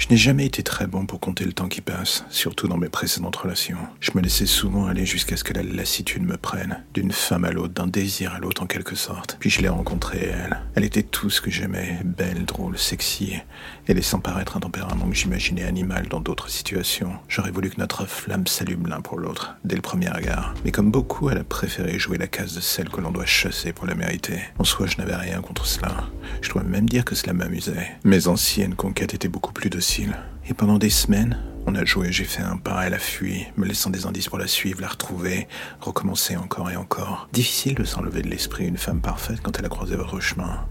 Je n'ai jamais été très bon pour compter le temps qui passe, surtout dans mes précédentes relations. Je me laissais souvent aller jusqu'à ce que la lassitude me prenne, d'une femme à l'autre, d'un désir à l'autre en quelque sorte. Puis je l'ai rencontrée, elle. Elle était tout ce que j'aimais, belle, drôle, sexy, et laissant paraître un tempérament que j'imaginais animal dans d'autres situations. J'aurais voulu que notre flamme s'allume l'un pour l'autre, dès le premier regard. Mais comme beaucoup, elle a préféré jouer la case de celle que l'on doit chasser pour la mériter. En soi, je n'avais rien contre cela. Je dois même dire que cela m'amusait. Mes anciennes conquêtes étaient beaucoup plus et pendant des semaines, on a joué, j'ai fait un pas, elle a fui, me laissant des indices pour la suivre, la retrouver, recommencer encore et encore. Difficile de s'enlever de l'esprit une femme parfaite quand elle a croisé votre chemin.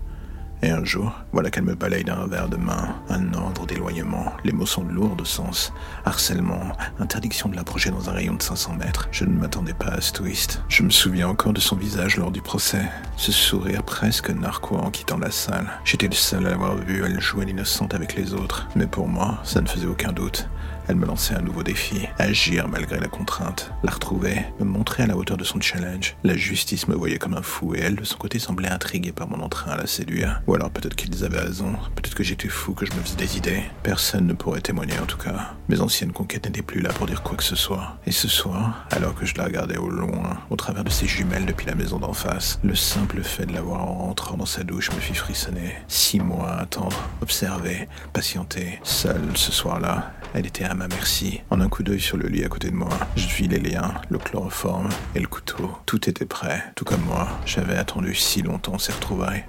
Et un jour, voilà qu'elle me balaye d'un revers de main, un ordre d'éloignement. Les mots sont lourds de sens. Harcèlement, interdiction de l'approcher dans un rayon de 500 mètres. Je ne m'attendais pas à ce twist. Je me souviens encore de son visage lors du procès. Ce sourire presque narquois en quittant la salle. J'étais le seul à l'avoir vu, elle jouait l'innocente avec les autres. Mais pour moi, ça ne faisait aucun doute. Elle me lançait un nouveau défi, agir malgré la contrainte, la retrouver, me montrer à la hauteur de son challenge. La justice me voyait comme un fou et elle, de son côté, semblait intriguée par mon entrain à la séduire. Ou alors peut-être qu'ils avaient raison, peut-être que j'étais fou, que je me faisais des idées. Personne ne pourrait témoigner en tout cas. Mes anciennes conquêtes n'étaient plus là pour dire quoi que ce soit. Et ce soir, alors que je la regardais au loin, au travers de ses jumelles depuis la maison d'en face, le simple fait de la voir en rentrant dans sa douche me fit frissonner. Six mois à attendre, observer, patienter, seul ce soir-là, elle était à ma merci. En un coup d'œil sur le lit à côté de moi, je vis les liens, le chloroforme et le couteau. Tout était prêt, tout comme moi. J'avais attendu si longtemps ces retrouvailles.